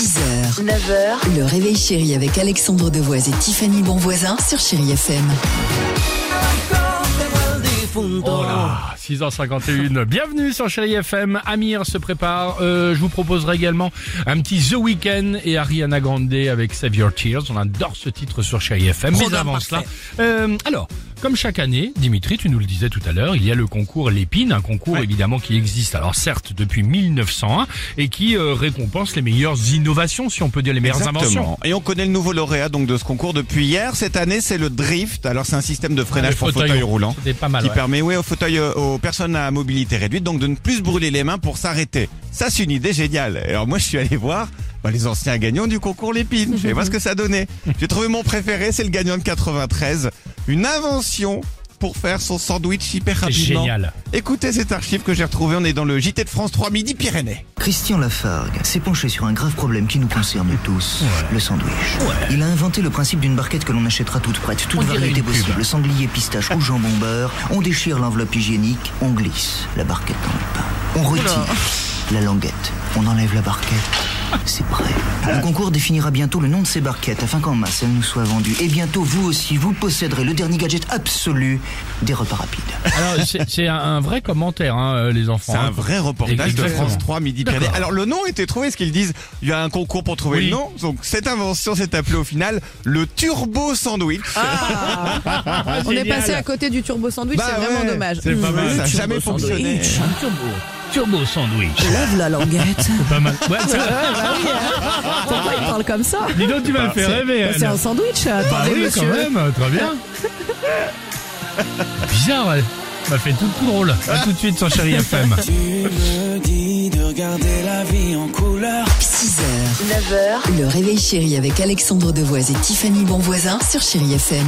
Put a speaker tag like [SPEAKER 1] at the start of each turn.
[SPEAKER 1] 6h, 9h, le réveil chéri avec Alexandre Devoise et Tiffany Bonvoisin sur Chéri FM.
[SPEAKER 2] Oh là, 6h51. Bienvenue sur Chéri FM. Amir se prépare. Euh, je vous proposerai également un petit The Weeknd et Ariana Grande avec Save Your Tears. On adore ce titre sur Chéri FM. Mais avant cela, euh, alors, comme chaque année, Dimitri, tu nous le disais tout à l'heure, il y a le concours Lépine, un concours évidemment qui existe, alors certes depuis 1901, et qui euh, récompense les meilleures innovations, si on peut dire les meilleures inventions.
[SPEAKER 3] Exactement. Et on connaît le nouveau lauréat donc de ce concours depuis hier. Cette année, c'est le drift. Alors c'est un système de freinage
[SPEAKER 2] les
[SPEAKER 3] pour
[SPEAKER 2] fauteuils
[SPEAKER 3] fauteuil roulant
[SPEAKER 2] pas mal.
[SPEAKER 3] qui
[SPEAKER 2] ouais.
[SPEAKER 3] permet ouais, aux fauteuils euh, aux personnes à mobilité réduite donc de ne plus se brûler les mains pour s'arrêter. Ça c'est une idée géniale. Alors moi je suis allé voir bah, les anciens gagnants du concours Lépine. Je vais voir ce que ça donnait. J'ai trouvé mon préféré, c'est le gagnant de 93. Une invention pour faire son sandwich hyper rapidement.
[SPEAKER 2] génial.
[SPEAKER 3] Écoutez cet archive que j'ai retrouvé. On est dans le JT de France 3 Midi Pyrénées.
[SPEAKER 4] Christian Lafargue s'est penché sur un grave problème qui nous concerne tous, le sandwich. Il a inventé le principe d'une barquette que l'on achètera toute prête, toute
[SPEAKER 2] On
[SPEAKER 4] variété possible, sanglier, pistache ou jambon beurre. On déchire l'enveloppe hygiénique, on glisse la barquette dans le pain. On retire la languette, on enlève la barquette. C'est prêt. Le concours définira bientôt le nom de ces barquettes afin qu'en masse elles nous soient vendues. Et bientôt, vous aussi, vous posséderez le dernier gadget absolu des repas rapides.
[SPEAKER 2] Alors c'est un, un vrai commentaire, hein, euh, les enfants.
[SPEAKER 3] C'est
[SPEAKER 2] hein.
[SPEAKER 3] un vrai reportage de. France 3 Midi Pyrénées. Alors le nom a été trouvé, parce qu'ils disent il y a un concours pour trouver
[SPEAKER 2] Oui.
[SPEAKER 3] le nom. Donc cette invention s'est appelée au final le Turbo Sandwich.
[SPEAKER 5] On est passé à côté du turbo sandwich,
[SPEAKER 3] Bah
[SPEAKER 5] c'est vraiment dommage.
[SPEAKER 2] c'est pas mal.
[SPEAKER 3] Ça n'a jamais fonctionné.
[SPEAKER 2] Turbo, sandwich.
[SPEAKER 5] Lève la languette.
[SPEAKER 2] Pas mal. Ouais, c'est-
[SPEAKER 5] Pourquoi il parle comme ça
[SPEAKER 2] Dis donc, tu m'as fait rêver.
[SPEAKER 5] C'est
[SPEAKER 2] elle.
[SPEAKER 5] un sandwich,
[SPEAKER 2] Bah
[SPEAKER 5] attendez
[SPEAKER 2] oui, quand
[SPEAKER 5] monsieur.
[SPEAKER 2] même, très bien. Bizarre, ouais. Ça fait tout, tout drôle. À tout de suite sur Chéri FM.
[SPEAKER 6] Tu me dis de regarder la vie en couleur.
[SPEAKER 1] 6h, 9h, le réveil chéri avec Alexandre Devoise et Tiffany Bonvoisin sur Chéri FM.